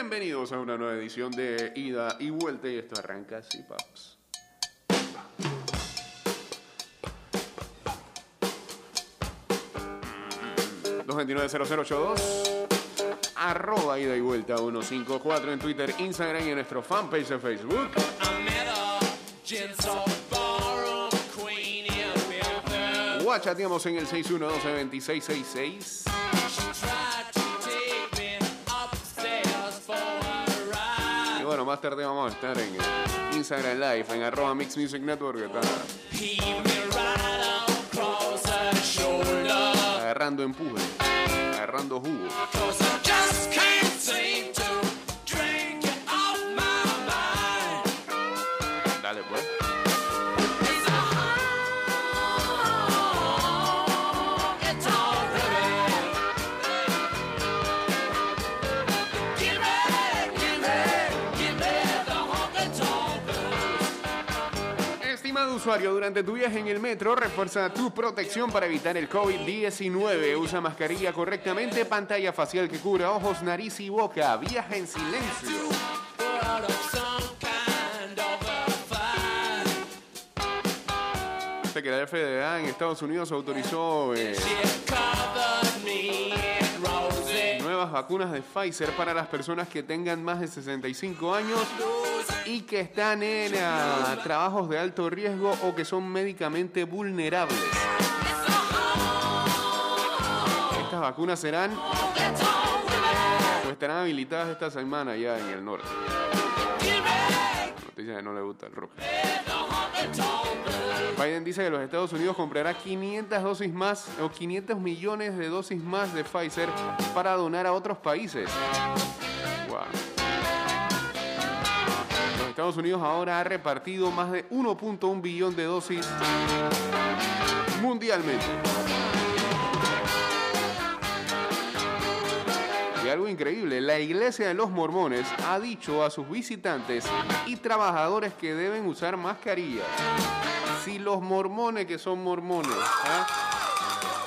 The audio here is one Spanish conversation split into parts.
Bienvenidos a una nueva edición de Ida y Vuelta y esto arranca así, paps. arroba ida y vuelta 154 en Twitter, Instagram y en nuestro fanpage de Facebook. Guachateamos en el 612 2666 más tarde vamos a estar en Instagram Live, en arroba Mix Music Network. Está agarrando empuje, agarrando jugo. Usuario, durante tu viaje en el metro, refuerza tu protección para evitar el COVID-19. Usa mascarilla correctamente, pantalla facial que cubra ojos, nariz y boca. Viaja en silencio. La FDA en Estados Unidos autorizó eh, nuevas vacunas de Pfizer para las personas que tengan más de 65 años y que están en ah, trabajos de alto riesgo o que son médicamente vulnerables. Estas vacunas serán o estarán habilitadas esta semana ya en el norte. Noticia que no le gusta el rojo. Biden dice que los Estados Unidos comprará 500 dosis más o 500 millones de dosis más de Pfizer para donar a otros países. Wow. Estados Unidos ahora ha repartido más de 1.1 billón de dosis mundialmente. Y algo increíble, la iglesia de los mormones ha dicho a sus visitantes y trabajadores que deben usar mascarillas. Si los mormones que son mormones, ¿ah?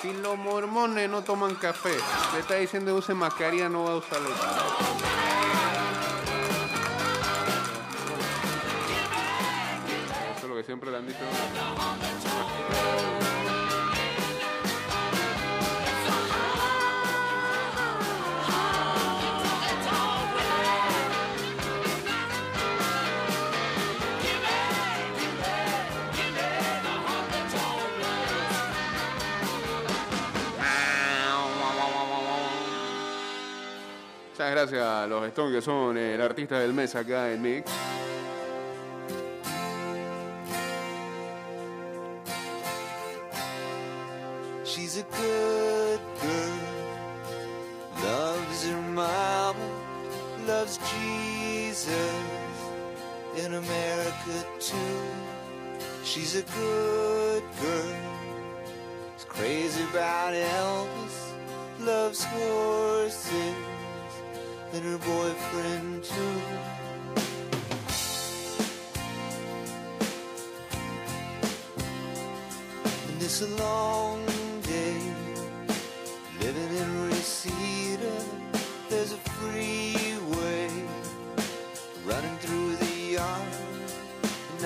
si los mormones no toman café, le está diciendo use mascarilla, no va a usarlo. Muchas gracias a los Stones que son el artista del mes acá en Mix.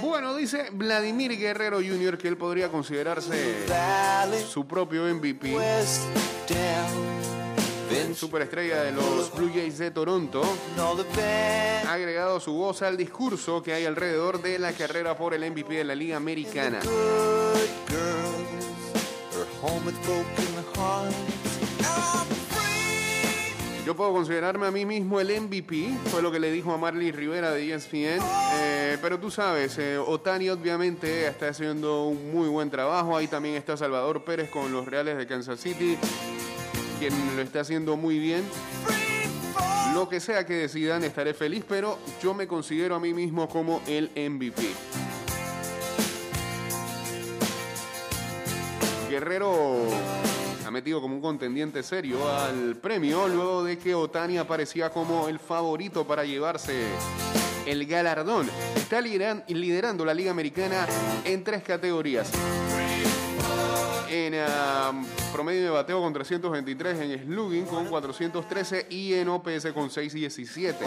Bueno, dice Vladimir Guerrero Jr. que él podría considerarse su propio MVP, superestrella de los Blue Jays de Toronto. Ha agregado su voz al discurso que hay alrededor de la carrera por el MVP de la Liga Americana. Yo puedo considerarme a mí mismo el MVP, fue lo que le dijo a Marley Rivera de ESPN. Eh, pero tú sabes, eh, Otani obviamente está haciendo un muy buen trabajo. Ahí también está Salvador Pérez con los Reales de Kansas City, quien lo está haciendo muy bien. Lo que sea que decidan, estaré feliz, pero yo me considero a mí mismo como el MVP. Guerrero metido como un contendiente serio al premio luego de que Otani aparecía como el favorito para llevarse el galardón. Está lideran- liderando la Liga Americana en tres categorías. En promedio de bateo con 323, en slugging con 413 y en OPS con 617.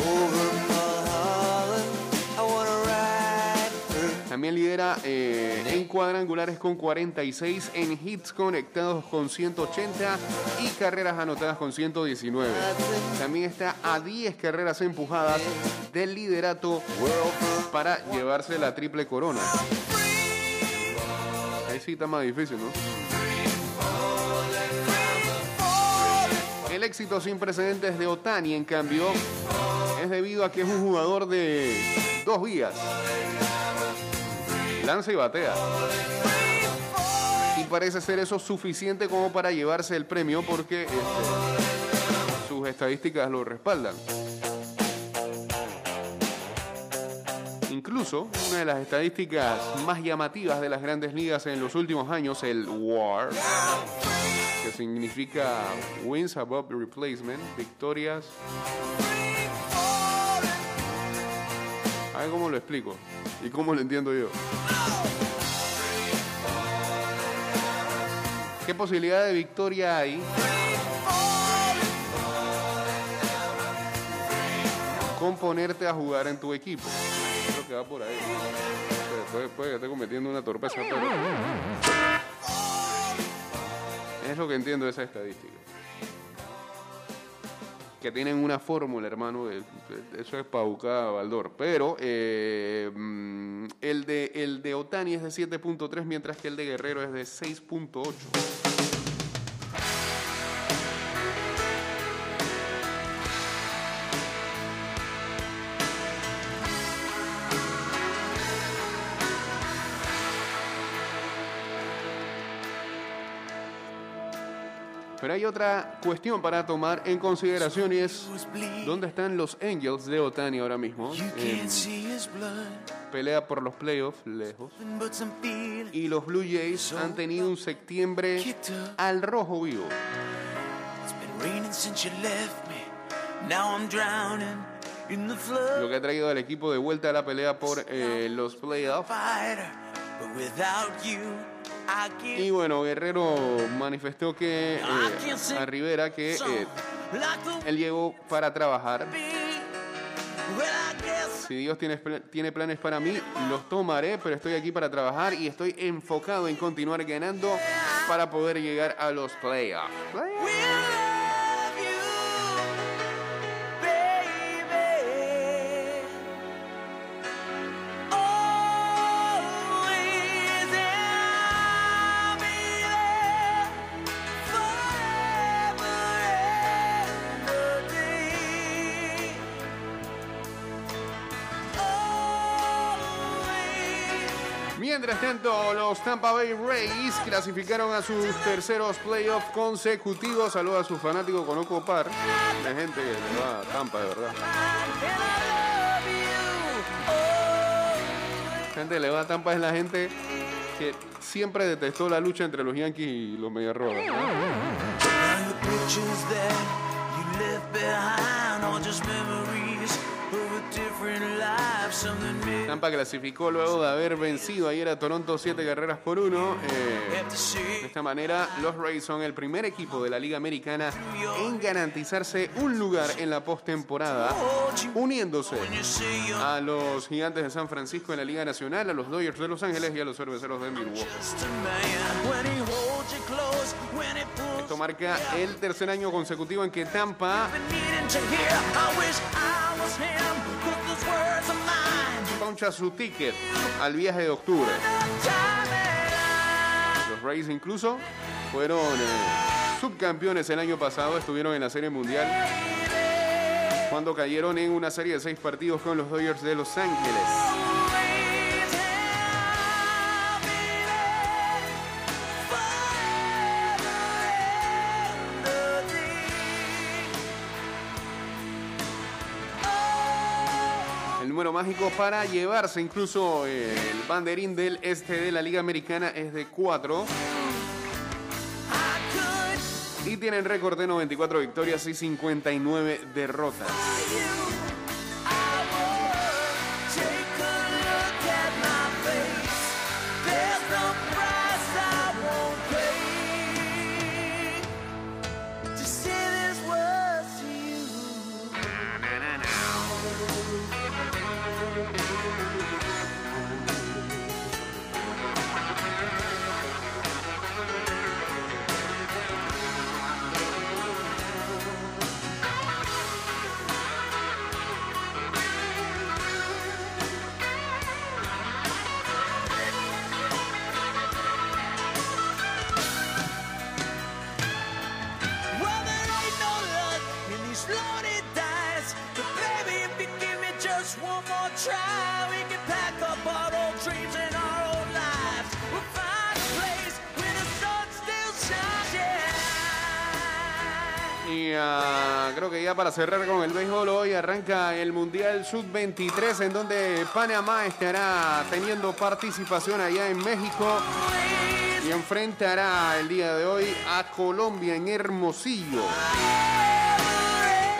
También lidera eh, en cuadrangulares con 46, en hits conectados con 180 y carreras anotadas con 119. También está a 10 carreras empujadas del liderato para llevarse la triple corona. Ahí sí está más difícil, ¿no? El éxito sin precedentes de Otani, en cambio, es debido a que es un jugador de dos vías. Lanza y batea. Y parece ser eso suficiente como para llevarse el premio porque este, sus estadísticas lo respaldan. Incluso una de las estadísticas más llamativas de las grandes ligas en los últimos años, el WAR, que significa Wins Above Replacement, victorias. A ver cómo lo explico y cómo lo entiendo yo. ¿Qué posibilidad de victoria hay? Con ponerte a jugar en tu equipo. Creo que va por ahí. Puede, puede que esté cometiendo una torpeza, pero. Es lo que entiendo de esa estadística. Que tienen una fórmula, hermano. Eso es para buscar a Baldor. Pero eh, mm, el, de, el de Otani es de 7.3, mientras que el de Guerrero es de 6.8. Pero hay otra cuestión para tomar en consideración y es dónde están los Angels de Otani ahora mismo. Pelea por los playoffs lejos. Y los Blue Jays han tenido un septiembre al rojo vivo. Lo que ha traído al equipo de vuelta a la pelea por eh, los playoffs. Y bueno, Guerrero manifestó que eh, a Rivera que eh, él llegó para trabajar. Si Dios tiene, tiene planes para mí, los tomaré, pero estoy aquí para trabajar y estoy enfocado en continuar ganando para poder llegar a los playoffs. Mientras tanto, los Tampa Bay Rays clasificaron a sus terceros playoffs consecutivos. Saludos a sus fanáticos, conozco par de gente que le va a Tampa, de verdad. Gente que le va a Tampa es la gente que siempre detestó la lucha entre los Yankees y los Medias Rojas. ¿no? Tampa clasificó luego de haber vencido ayer a Toronto siete carreras por uno. Eh, have to de esta manera, los Rays son el primer equipo de la Liga Americana en garantizarse un lugar en la postemporada, uniéndose a los Gigantes de San Francisco en la Liga Nacional, a los Dodgers de Los Ángeles y a los Cerveceros de Milwaukee. Esto marca el tercer año consecutivo en que Tampa poncha su ticket al viaje de octubre. Los Rays incluso fueron eh, subcampeones el año pasado, estuvieron en la Serie Mundial cuando cayeron en una serie de seis partidos con los Dodgers de Los Ángeles. Número mágico para llevarse incluso el banderín del este de la Liga Americana es de 4. Y tienen récord de 94 victorias y 59 derrotas. Y ah, creo que ya para cerrar con el béisbol, hoy arranca el Mundial Sub-23, en donde Panamá estará teniendo participación allá en México y enfrentará el día de hoy a Colombia en Hermosillo,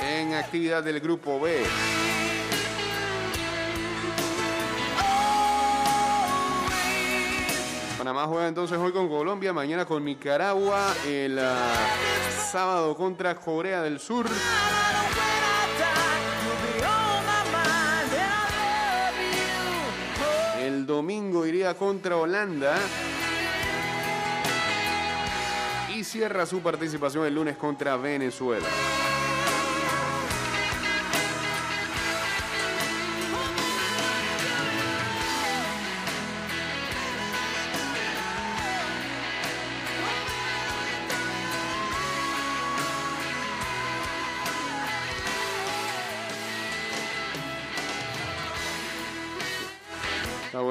en actividad del Grupo B. Panamá juega entonces hoy con Colombia, mañana con Nicaragua, el ah, sábado contra Corea del Sur. El domingo iría contra Holanda. Y cierra su participación el lunes contra Venezuela.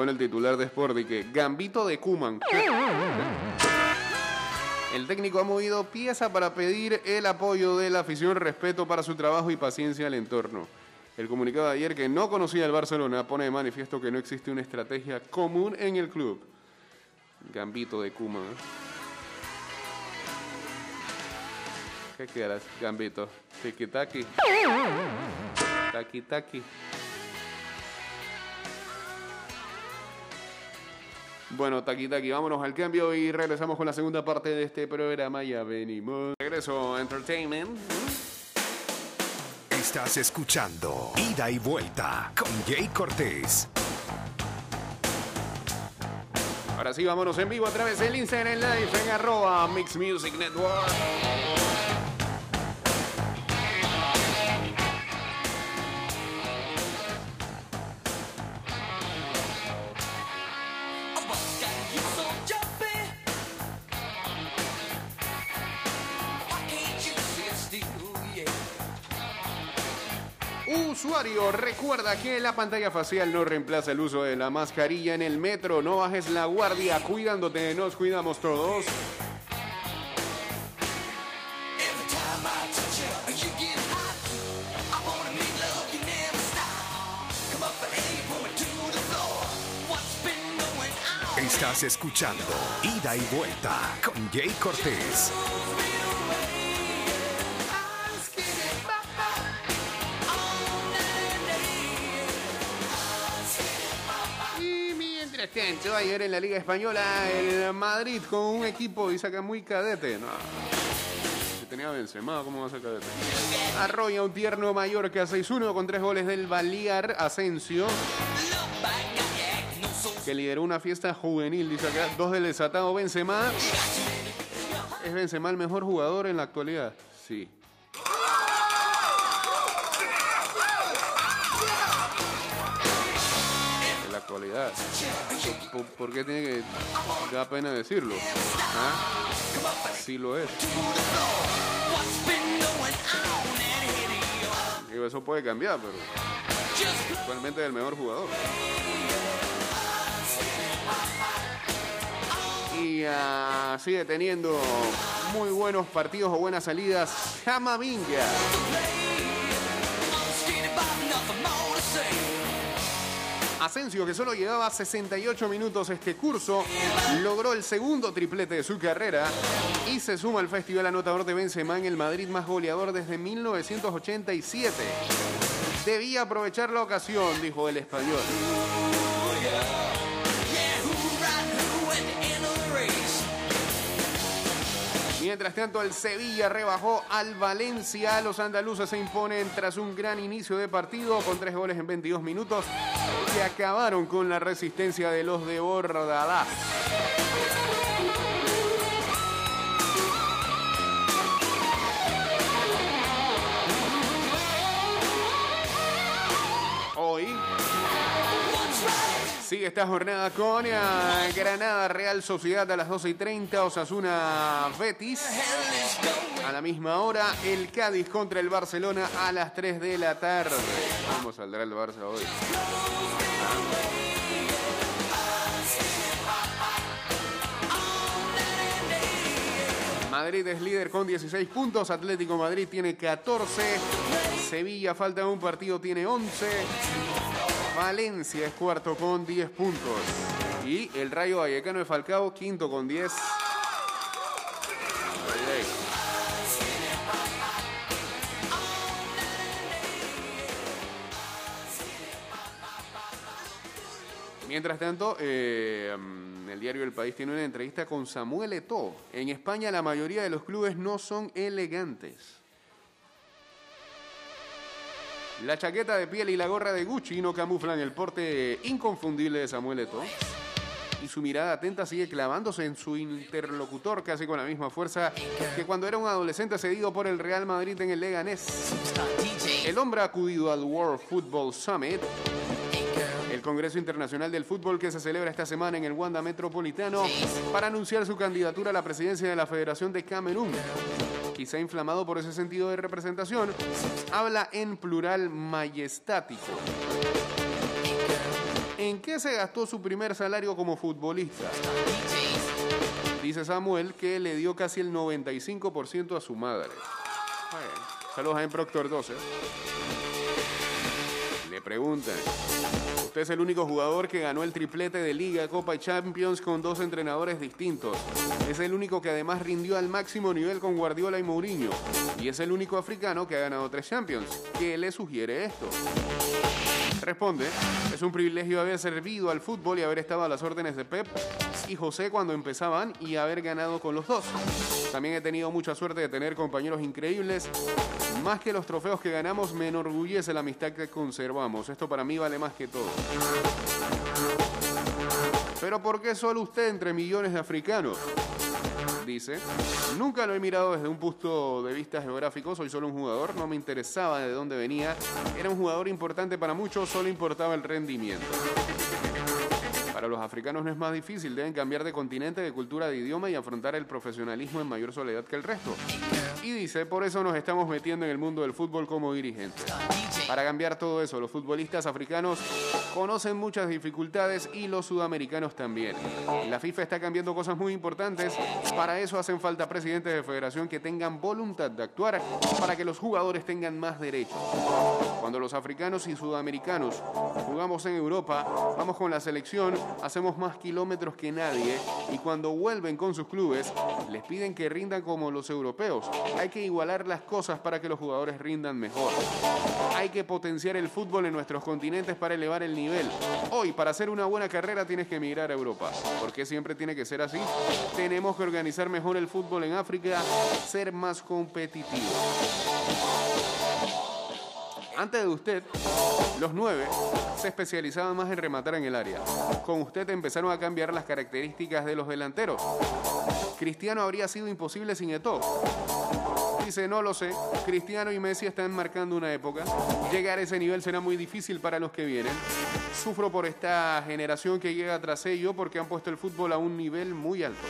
El titular de Sport y que Gambito de Kuman. El técnico ha movido pieza para pedir el apoyo de la afición, respeto para su trabajo y paciencia al entorno. El comunicado de ayer que no conocía el Barcelona pone de manifiesto que no existe una estrategia común en el club. Gambito de Kuman. ¿eh? ¿Qué quieras, Gambito? Tiki taki. Bueno, Taki Taki, vámonos al cambio y regresamos con la segunda parte de este programa. Ya venimos. Regreso Entertainment. Estás escuchando Ida y Vuelta con Jay Cortés. Ahora sí, vámonos en vivo a través del Instagram Live en arroba Mix Music Network. Recuerda que la pantalla facial no reemplaza el uso de la mascarilla en el metro. No bajes la guardia, cuidándote, nos cuidamos todos. Estás escuchando Ida y Vuelta con Jay Cortés. Ayer en la Liga Española, el Madrid con un equipo y saca muy cadete. No. Si tenía Benzema, ¿cómo va a ser cadete? Arrolla un tierno Mallorca 6-1 con tres goles del Balear Asensio, que lideró una fiesta juvenil, dice acá. Dos del desatado Benzema. ¿Es Benzema el mejor jugador en la actualidad? Sí. Casualidad. ¿Por, qué tiene que da pena decirlo? ¿Ah? Sí lo es. Digo, eso puede cambiar, pero actualmente es el mejor jugador. Y ah, sigue teniendo muy buenos partidos o buenas salidas. Jamavinga. Asensio, que solo llevaba 68 minutos este curso, logró el segundo triplete de su carrera y se suma al festival anotador de Benzema en el Madrid más goleador desde 1987. Debía aprovechar la ocasión, dijo el español. Mientras tanto, el Sevilla rebajó al Valencia. Los andaluces se imponen tras un gran inicio de partido con tres goles en 22 minutos que acabaron con la resistencia de los de Bordalás. Hoy Sigue esta jornada con eh, Granada Real Sociedad a las 12 y 30, Osasuna Betis. A la misma hora, el Cádiz contra el Barcelona a las 3 de la tarde. ¿Cómo saldrá el Barça hoy? Madrid es líder con 16 puntos, Atlético Madrid tiene 14, Sevilla falta un partido, tiene 11, Valencia es cuarto con 10 puntos y el Rayo Vallecano de Falcao quinto con 10. Mientras tanto, mm, el diario El País tiene una entrevista con Samuel Eto'o. En España la mayoría de los clubes no son elegantes. La chaqueta de piel y la gorra de Gucci no camuflan el porte inconfundible de Samuel Eto'o. Y su mirada atenta sigue clavándose en su interlocutor casi con la misma fuerza que cuando era un adolescente cedido por el Real Madrid en el Leganés. El hombre ha acudido al World Football Summit Congreso Internacional del Fútbol que se celebra esta semana en el Wanda Metropolitano para anunciar su candidatura a la presidencia de la Federación de Camerún. Quizá inflamado por ese sentido de representación, habla en plural majestático. ¿En qué se gastó su primer salario como futbolista? Dice Samuel que le dio casi el 95% a su madre. Bueno, saludos a en Proctor 12. Preguntan, usted es el único jugador que ganó el triplete de Liga, Copa y Champions con dos entrenadores distintos. Es el único que además rindió al máximo nivel con Guardiola y Mourinho. Y es el único africano que ha ganado tres Champions. ¿Qué le sugiere esto? Responde, es un privilegio haber servido al fútbol y haber estado a las órdenes de Pep y José cuando empezaban y haber ganado con los dos. También he tenido mucha suerte de tener compañeros increíbles. Más que los trofeos que ganamos, me enorgullece la amistad que conservamos. Esto para mí vale más que todo. Pero ¿por qué solo usted entre millones de africanos? Dice, nunca lo he mirado desde un punto de vista geográfico, soy solo un jugador, no me interesaba de dónde venía, era un jugador importante para muchos, solo importaba el rendimiento. Para los africanos no es más difícil, deben cambiar de continente, de cultura, de idioma y afrontar el profesionalismo en mayor soledad que el resto. Y dice, por eso nos estamos metiendo en el mundo del fútbol como dirigentes. Para cambiar todo eso, los futbolistas africanos conocen muchas dificultades y los sudamericanos también. La FIFA está cambiando cosas muy importantes. Para eso hacen falta presidentes de federación que tengan voluntad de actuar para que los jugadores tengan más derechos. Cuando los africanos y sudamericanos jugamos en Europa, vamos con la selección, hacemos más kilómetros que nadie y cuando vuelven con sus clubes, les piden que rindan como los europeos. Hay que igualar las cosas para que los jugadores rindan mejor. Hay que potenciar el fútbol en nuestros continentes para elevar el nivel. Hoy, para hacer una buena carrera, tienes que emigrar a Europa. ¿Por qué siempre tiene que ser así? Tenemos que organizar mejor el fútbol en África, ser más competitivos. Antes de usted, los nueve se especializaban más en rematar en el área. Con usted empezaron a cambiar las características de los delanteros. Cristiano habría sido imposible sin Eto'o. Dice, no lo sé. Cristiano y Messi están marcando una época. Llegar a ese nivel será muy difícil para los que vienen. Sufro por esta generación que llega tras ello porque han puesto el fútbol a un nivel muy alto.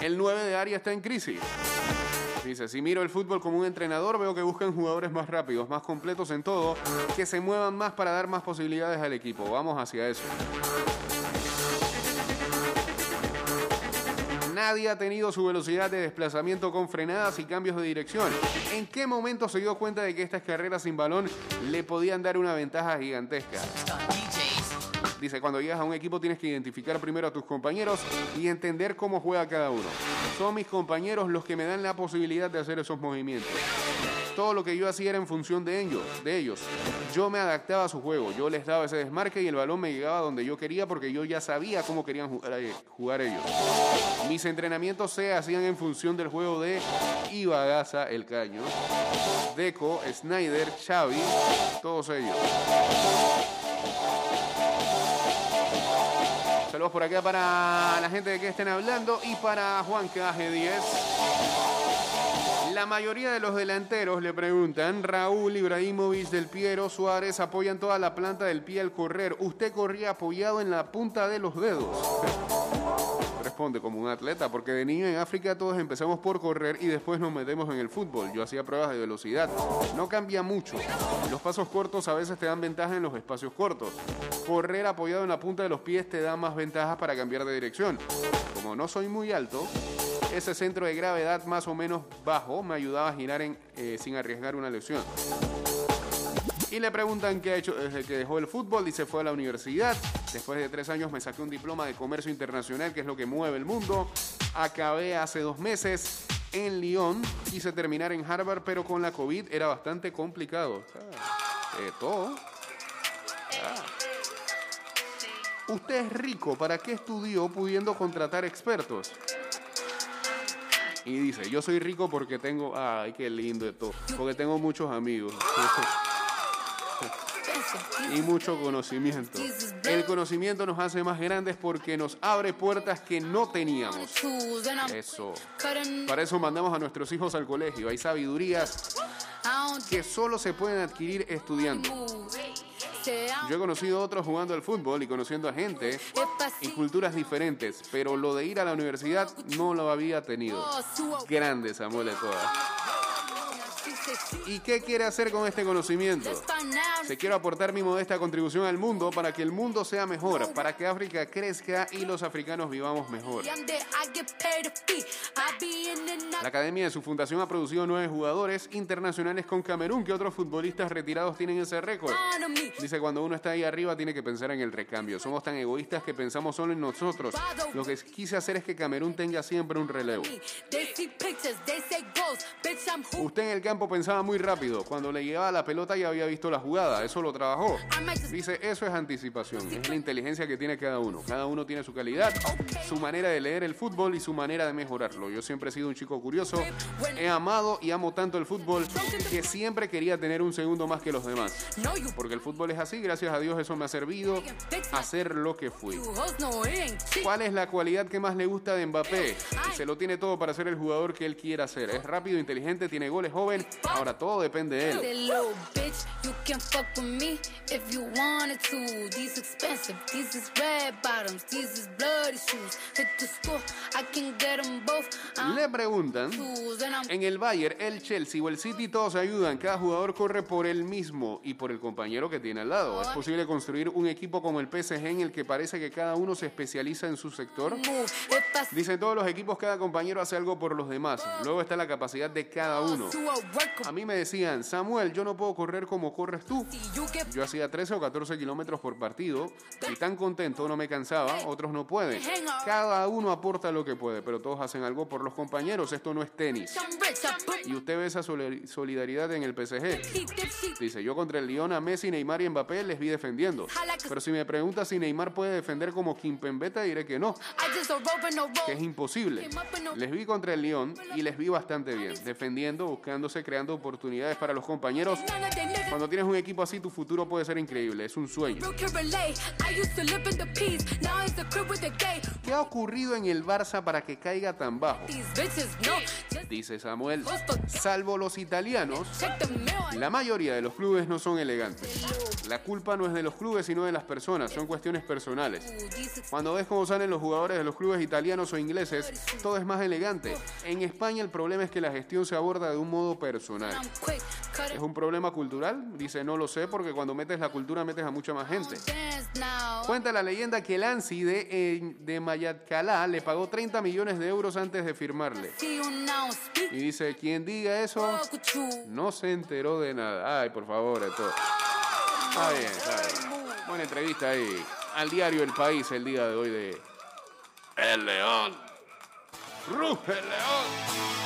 El 9 de área está en crisis. Dice, si miro el fútbol como un entrenador, veo que buscan jugadores más rápidos, más completos en todo, que se muevan más para dar más posibilidades al equipo. Vamos hacia eso. Nadie ha tenido su velocidad de desplazamiento con frenadas y cambios de dirección. ¿En qué momento se dio cuenta de que estas carreras sin balón le podían dar una ventaja gigantesca? Dice, cuando llegas a un equipo tienes que identificar primero a tus compañeros y entender cómo juega cada uno. Son mis compañeros los que me dan la posibilidad de hacer esos movimientos. Todo lo que yo hacía era en función de ellos, de ellos. Yo me adaptaba a su juego, yo les daba ese desmarque y el balón me llegaba donde yo quería porque yo ya sabía cómo querían jugar, eh, ellos. Mis entrenamientos se hacían en función del juego de Ibagaza, el caño, Deco, Snyder, Xavi, todos ellos. Saludos por acá para la gente de que estén hablando y para Juan Caje 10. La mayoría de los delanteros le preguntan, Raúl Ibrahimovic del Piero Suárez apoyan toda la planta del pie al correr. Usted corría apoyado en la punta de los dedos. Como un atleta, porque de niño en África todos empezamos por correr y después nos metemos en el fútbol. Yo hacía pruebas de velocidad. No cambia mucho. Los pasos cortos a veces te dan ventaja en los espacios cortos. Correr apoyado en la punta de los pies te da más ventajas para cambiar de dirección. Como no soy muy alto, ese centro de gravedad más o menos bajo me ayudaba a girar eh, sin arriesgar una lesión. Y le preguntan qué ha hecho desde que dejó el fútbol y se fue a la universidad. Después de tres años me saqué un diploma de comercio internacional, que es lo que mueve el mundo. Acabé hace dos meses en Lyon. Quise terminar en Harvard, pero con la COVID era bastante complicado. Ah, eh, todo. Ah. Usted es rico, ¿para qué estudió pudiendo contratar expertos? Y dice, yo soy rico porque tengo, ay, qué lindo esto, porque tengo muchos amigos y mucho conocimiento. El conocimiento nos hace más grandes porque nos abre puertas que no teníamos. Eso. Para eso mandamos a nuestros hijos al colegio. Hay sabidurías que solo se pueden adquirir estudiando. Yo he conocido otros jugando al fútbol y conociendo a gente y culturas diferentes, pero lo de ir a la universidad no lo había tenido. Grande Samuel Eto'o. ¿Y qué quiere hacer con este conocimiento? Se quiero aportar mi modesta contribución al mundo para que el mundo sea mejor, para que África crezca y los africanos vivamos mejor. La academia de su fundación ha producido nueve jugadores internacionales con Camerún que otros futbolistas retirados tienen ese récord. Dice, cuando uno está ahí arriba tiene que pensar en el recambio. Somos tan egoístas que pensamos solo en nosotros. Lo que quise hacer es que Camerún tenga siempre un relevo. Usted en el campo pensaba muy rápido. Cuando le llegaba la pelota ya había visto la jugada. Eso lo trabajó. Dice, eso es anticipación. Es la inteligencia que tiene cada uno. Cada uno tiene su calidad, su manera de leer el fútbol y su manera de mejorarlo. Yo siempre he sido un chico curioso. He amado y amo tanto el fútbol que siempre quería tener un segundo más que los demás. Porque el fútbol es así. Gracias a Dios eso me ha servido a ser lo que fui. ¿Cuál es la cualidad que más le gusta de Mbappé? Se lo tiene todo para ser el jugador que él quiera ser. Es rápido, inteligente, tiene goles, joven. Ahora todo depende de él. Le preguntan, en el Bayern, el Chelsea o el City todos se ayudan, cada jugador corre por él mismo y por el compañero que tiene al lado. ¿Es posible construir un equipo como el PSG en el que parece que cada uno se especializa en su sector? Dicen todos los equipos, cada compañero hace algo por los demás. Luego está la capacidad de cada uno. A mí me decían, Samuel, yo no puedo correr como corres tú. Yo hacía 13 o 14 kilómetros por partido y tan contento no me cansaba, otros no pueden. Cada uno aporta lo que puede, pero todos hacen algo por los compañeros. Esto no es tenis. Y usted ve esa solidaridad en el PSG. Dice, yo contra el Lyon a Messi, Neymar y Mbappé les vi defendiendo. Pero si me pregunta si Neymar puede defender como Kimpembeta, diré que no. Que es imposible. Les vi contra el Lyon y les vi bastante bien, defendiendo, buscándose, creando oportunidades para los compañeros. Cuando tienes un equipo así tu futuro puede ser increíble, es un sueño. ¿Qué ha ocurrido en el Barça para que caiga tan bajo? Dice Samuel. Salvo los italianos, la mayoría de los clubes no son elegantes. La culpa no es de los clubes, sino de las personas, son cuestiones personales. Cuando ves cómo salen los jugadores de los clubes italianos o ingleses, todo es más elegante. En España el problema es que la gestión se aborda de un modo personal. ¿Es un problema cultural? Dice, no lo sé, porque cuando metes la cultura metes a mucha más gente. Cuenta la leyenda que Lancy de, de Mayatcalá le pagó 30 millones de euros antes de firmarle. Y dice, quien diga eso no se enteró de nada. Ay, por favor, esto. Está bien, está bien. Buena entrevista ahí al diario El País el día de hoy de El León. Ruge el León.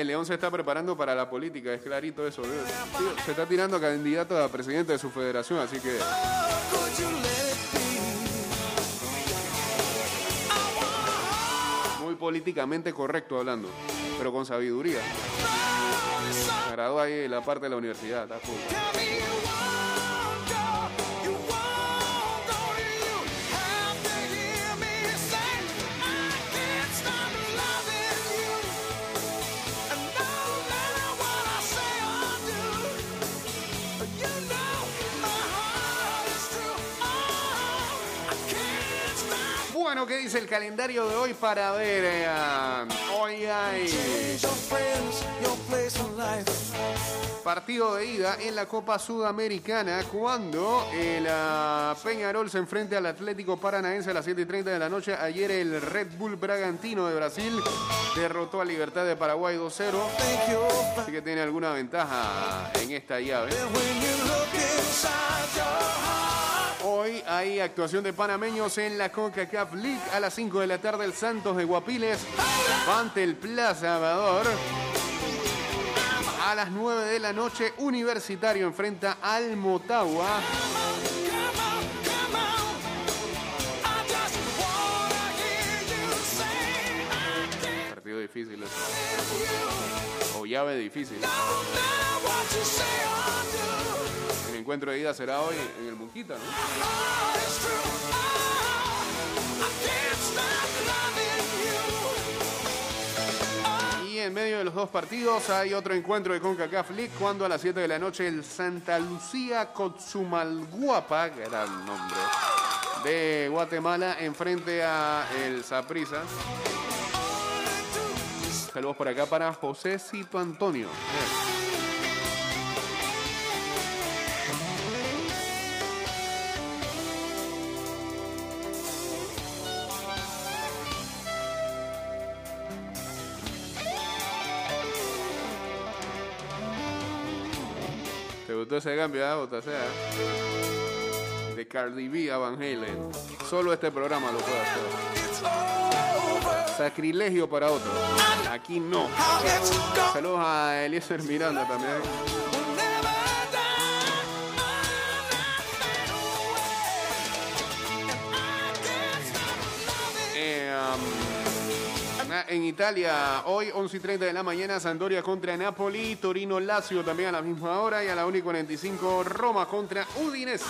El León se está preparando para la política, es clarito eso. se está tirando candidato a presidente de su federación, así que muy políticamente correcto hablando, pero con sabiduría. Me graduó ahí la parte de la universidad. Bueno, ¿qué dice el calendario de hoy para ver? eh, hoy hay partido de ida en la Copa Sudamericana cuando el ah, Peñarol se enfrenta al Atlético Paranaense a las 7 y 30 de la noche. Ayer el Red Bull Bragantino de Brasil derrotó a Libertad de Paraguay 2-0. Think you're fine. Así que tiene alguna ventaja en esta llave. Hoy hay actuación de panameños en la CONCACAF League a las 5 de la tarde. El Santos de Guapiles ante el Plaza Amador. A las 9 de la noche, Universitario enfrenta al Motagua. Partido difícil. you. O llave difícil. Encuentro de ida será hoy en el Munquita, ¿no? Y en medio de los dos partidos hay otro encuentro de CONCACAF League cuando a las 7 de la noche el Santa Lucía Cotzumalguapa, gran nombre, de Guatemala enfrente a el Saprissa. Saludos por acá para José Cito Antonio. ¿Te gustó ese cambio, ah, Botasea? De Cardi B a Van Halen. Solo este programa lo puede hacer. Sacrilegio para otro. Aquí no. Saludos a Eliezer Miranda también. En Italia, hoy 11 y 30 de la mañana, Sampdoria contra Napoli, Torino Lazio también a la misma hora y a la 1 y 45 Roma contra Udinese.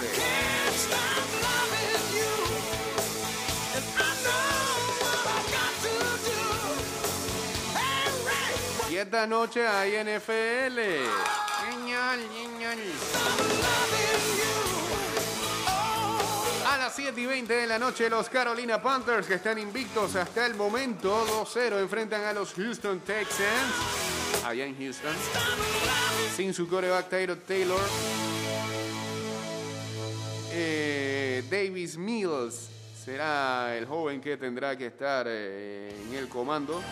Y esta noche hay NFL. Ñañal, ñañal. Las 7 y 20 de la noche, los Carolina Panthers, que están invictos hasta el momento, 2-0, enfrentan a los Houston Texans, allá en Houston, sin su coreback Taylor. Eh, Davis Mills será el joven que tendrá que estar eh, en el comando.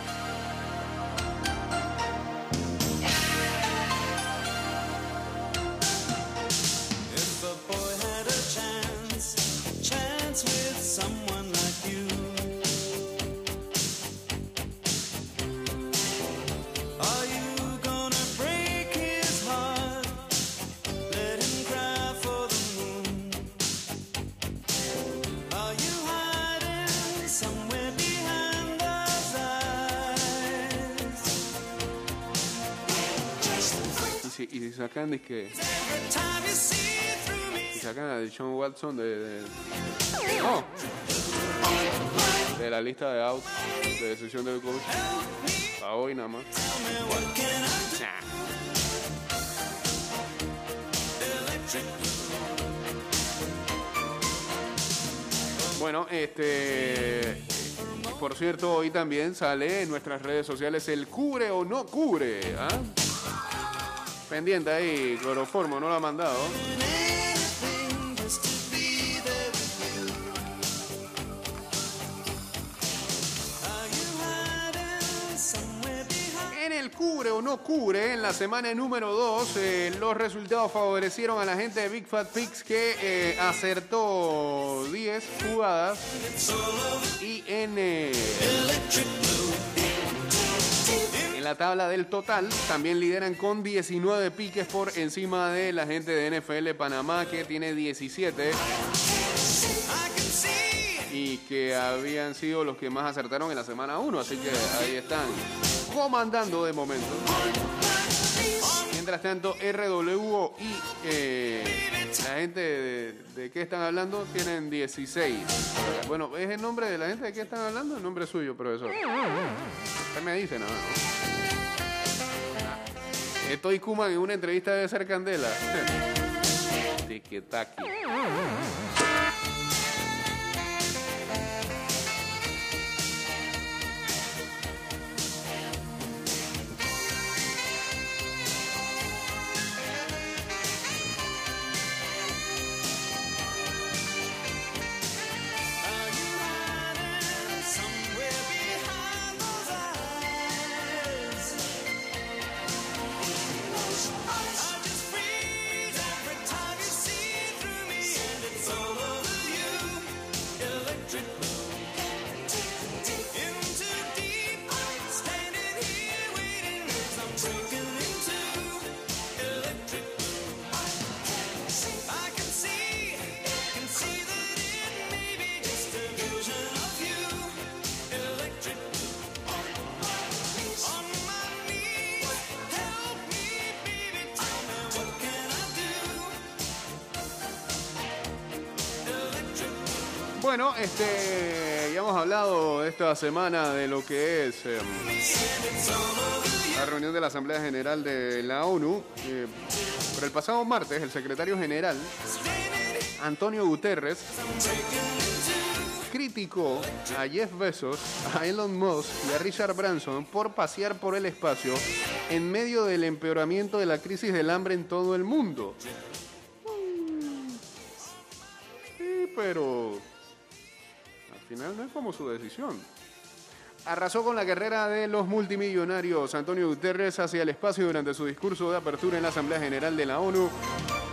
Si, y si sacan disque, y sacan a John Watson de, de- no, de la lista de out de decisión del coach. A hoy nada más. Bueno, este. Por cierto, hoy también sale en nuestras redes sociales el cubre o no cubre. ¿ah? Pendiente ahí, cloroformo, no lo ha mandado. En el cubre o no cubre, en la semana número 2, los resultados favorecieron a la gente de Big Fat Pigs que eh, acertó 10 jugadas y en, eh, la tabla del total también lideran con 19 piques por encima de la gente de NFL Panamá que tiene 17 y que habían sido los que más acertaron en la semana 1, así que ahí están comandando de momento. Mientras tanto, RWO y eh, la gente de, qué están hablando tienen 16. Bueno, ¿es el nombre de la gente de qué están hablando? El nombre suyo, profesor. Usted me dice nada. ¿no? Estoy Kuman en una entrevista de ser Candela. Tiki-taki. Bueno, este, ya hemos hablado esta semana de lo que es eh, la reunión de la Asamblea General de la ONU. Eh, pero el pasado martes, el secretario general, Antonio Guterres, criticó a Jeff Bezos, a Elon Musk y a Richard Branson por pasear por el espacio en medio del empeoramiento de la crisis del hambre en todo el mundo. Sí, pero final no es como su decisión. Arrasó con la carrera de los multimillonarios Antonio Guterres hacia el espacio durante su discurso de apertura en la Asamblea General de la ONU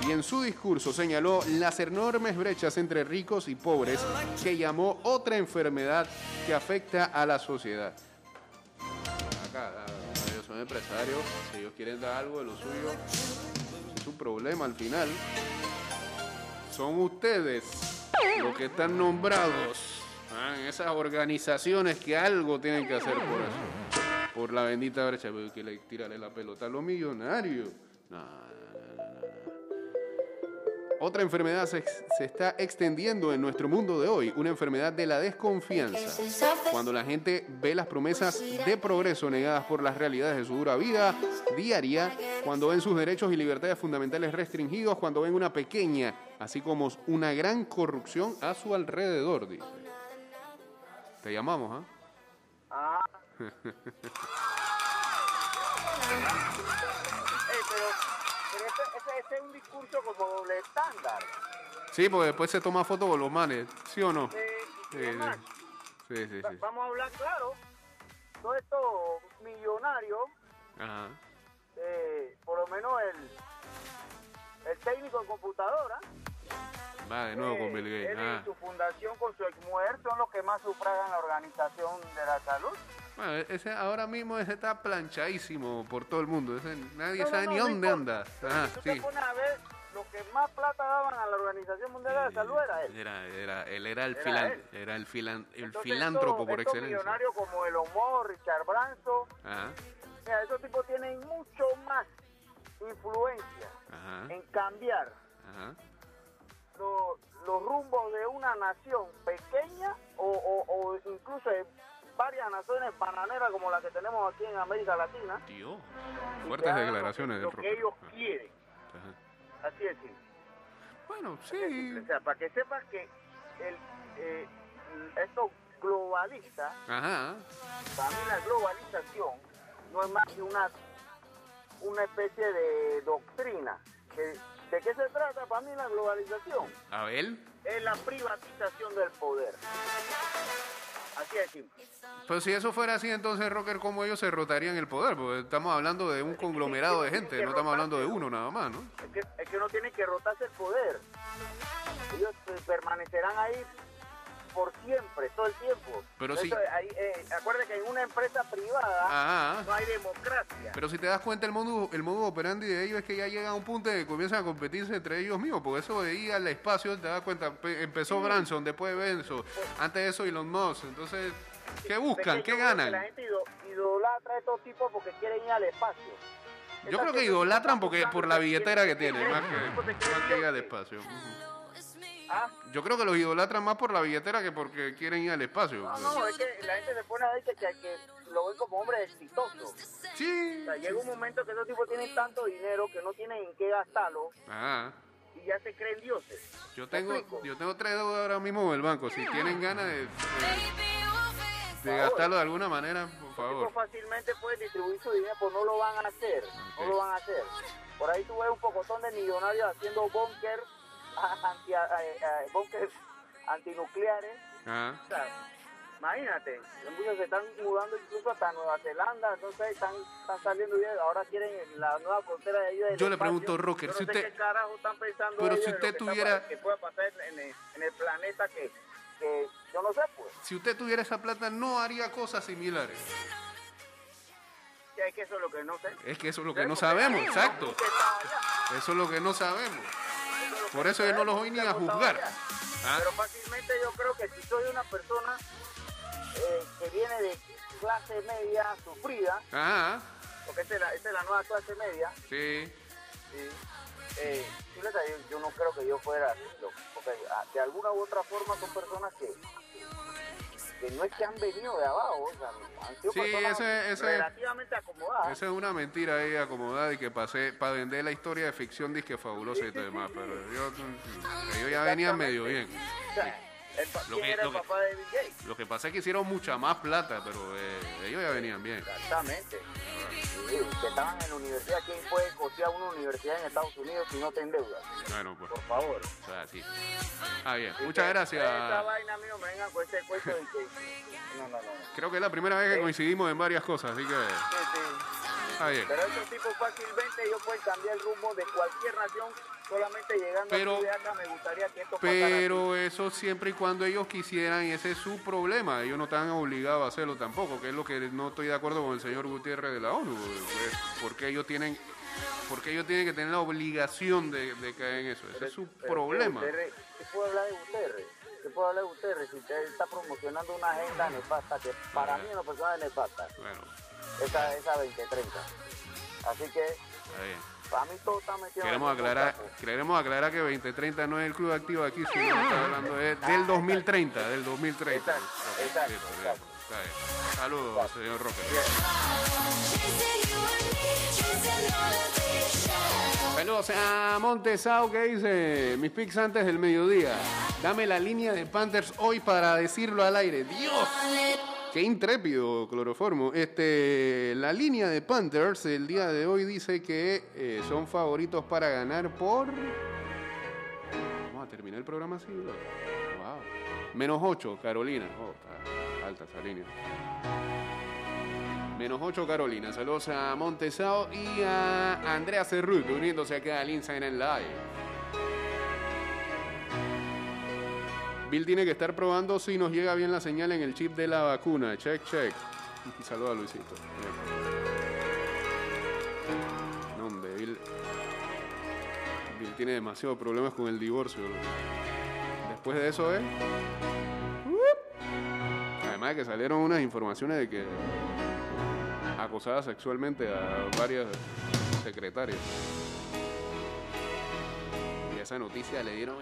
y en su discurso señaló las enormes brechas entre ricos y pobres que llamó otra enfermedad que afecta a la sociedad. Acá, ah, ellos son empresarios, si ellos quieren dar algo de lo suyo, es su problema al final. Son ustedes los que están nombrados ah, esas organizaciones que algo tienen que hacer por eso. Por la bendita brecha, pero que le tirarle la pelota a los millonarios. Otra enfermedad se, se está extendiendo en nuestro mundo de hoy, una enfermedad de la desconfianza. Cuando la gente ve las promesas de progreso negadas por las realidades de su dura vida diaria, cuando ven sus derechos y libertades fundamentales restringidos, cuando ven una pequeña, así como una gran corrupción a su alrededor, dice. Te llamamos, ¿ah? Ey, pero, pero ese, ese- ese es un discurso como doble estándar. Sí, porque después se toma foto con los manes, ¿sí o no? Eh, y Sí, sí, sí, sí. va- sí. vamos a hablar claro. Todos estos millonarios, Ajá. eh, por lo menos el, el técnico en computadora, Va de nuevo eh, con Bill Gates. él Ah. y su fundación con su exmujer son los que más sufragan la organización de la salud. Bueno, ese ahora mismo ese está planchadísimo por todo el mundo. Ese, nadie No, sabe no, ni no dónde importa. anda. Si tú sí. te pones a ver, lo que más plata daban a la Organización Mundial de la Salud era él. Era, era, él era el, Era filan- él. era el, filan- el Entonces, filántropo estos- por estos excelencia. millonarios como Elon Musk, Richard Branson, Ajá. Mira, esos tipos tienen mucho más influencia Ajá, en cambiar ajá. Lo- los rumbos de una nación pequeña o, o- o incluso de varias naciones bananeras como la que tenemos aquí en América Latina. Dios. que Fuertes declaraciones lo, del lo que ellos quieren. ajá. Así es simple. Bueno, sí. O sea, para que sepas que el, eh, estos globalistas, Ajá. para mí la globalización no es más que una, una especie de doctrina. Que- ¿De qué se trata para mí la globalización? A ver. Es la privatización del poder. Así de simple. Pero si eso fuera así, entonces, Rocker, ¿cómo ellos se rotarían el poder? Porque estamos hablando de un conglomerado de gente, no estamos hablando de uno nada más, ¿no? Es que, es que no tienen que rotarse el poder. Ellos eh, permanecerán ahí por siempre, todo el tiempo. Pero sí. ahí, eh, acuérdate que en una empresa privada Ajá. no hay democracia. Pero si te das cuenta, el modo, el modo operandi de ellos es que ya llega a un punto de que comienzan a competirse entre ellos mismos. Porque eso de ir al espacio, te das cuenta, pe- empezó Branson, después Benzo, antes de eso Elon Musk. Entonces, ¿qué buscan? ¿Qué ganan? La gente ido- idolatra a estos tipos porque quieren ir al espacio. Yo Esta creo que idolatran porque por la billetera que tienen, más que, más que ir al espacio. Ah, Yo creo que los idolatran más por la billetera que porque quieren ir al espacio. No, no, es que la gente se pone a decir que, que lo ven como hombre exitoso. Sí. O sea, llega un momento que esos tipos tienen tanto dinero que no tienen en qué gastarlo Ajá. y ya se creen dioses. Yo ¿Me tengo, yo tengo tres deudas ahora mismo en el banco. Si tienen ganas de, de- de favor. gastarlo de alguna manera, por favor. fácilmente pueden distribuir su dinero, pues no lo van a hacer. No lo van a hacer. Por ahí tú ves un pocotón de millonarios haciendo búnker anti, eh, eh, búnker antinucleares. O sea, imagínate, muchos se están mudando incluso hasta Nueva Zelanda, entonces están, están saliendo y ahora quieren la nueva frontera de ellos. Yo le espacio. pregunto, Rocker, no si usted- qué carajo están pensando Pero si usted está tuviera- que pueda pasar en el, en el planeta que, que yo no sé, pues. Si usted tuviera esa plata, no haría cosas similares. Es que eso es lo que no sé. Es que eso es lo que no Porque sabemos, exacto. Eso es lo que no sabemos. Por eso yo no los voy ni a juzgar. Ah. Pero fácilmente yo creo que si soy una persona eh, que viene de clase media sufrida, Ajá. porque esa es la, esa es la nueva clase media, Sí. sí, eh, yo, yo no creo que yo fuera así, porque ah, de alguna u otra forma son personas que, que no es que han venido de abajo, o sea, han sido Sí, ese- ese- relativamente acomodadas. Esa es una mentira ahí acomodada y que pasé para vender la historia de ficción disque fabulosa y todo demás. Pero yo, ellos ya venían medio bien. O sea, el, Lo ¿quién que- era lo el que- papá de Bill Gates? Lo que pasa es que hicieron mucha más plata, pero eh, ellos ya venían bien. Exactamente. Sí, que estaban en la universidad. ¿Quién puede costear una universidad en Estados Unidos si no te endeudas? Bueno, pues, Por favor. o sea, sí. Ah, bien. Muchas que gracias. Esa vaina a mí no me vengan con ese cuento de que... No, no, no. Creo que es la primera vez que Sí. coincidimos en varias cosas, así que Sí, sí. está bien. Pero esos tipos fácilmente ellos pueden cambiar el rumbo de cualquier nación solamente llegando Pero- de acá. Me gustaría que esto pasara Pero eso siempre y cuando ellos quisieran, ese es su problema. Ellos no están obligados a hacerlo tampoco, que es lo que no estoy de acuerdo con el señor Gutiérrez de la ONU. pues, Porque ellos tienen, porque ellos tienen que tener la obligación de, de caer en eso. Ese es su Pero, problema. ¿Qué puedo hablar de Guterres? ¿Qué puedo hablar de Guterres si usted está promocionando una agenda nefasta que para mí en lo personal es nefasta? Bueno, Esa, esa 2030. Así que está bien. Para mí todo está metido Queremos aclarar, queremos aclarar que 2030 no es el club activo aquí, sino que está hablando de- del 2030, del 2030. Exacto, Ok, exacto, listo, bien, exacto. está bien. Saludos, señor Roque. Saludos a Montesao que dice, mis picks antes del mediodía. Dame la línea de Panthers hoy para decirlo al aire. ¡Dios! Qué intrépido, cloroformo. Este, la línea de Panthers el día de hoy dice que eh, son favoritos para ganar por... Vamos a terminar el programa así. Wow. Menos 8, Carolina. Oh, está alta esa línea. Menos 8 Carolina. Saludos a Montesao y a Andrea Cerrut uniéndose acá al Inside Live. Bill tiene que estar probando si nos llega bien la señal en el chip de la vacuna. Check, check. Saludos a Luisito. No, Bill. Bill tiene demasiados problemas con el divorcio. Después de eso, ¿eh? Además de que salieron unas informaciones de que acosaba sexualmente a varias secretarios. Y esa noticia le dieron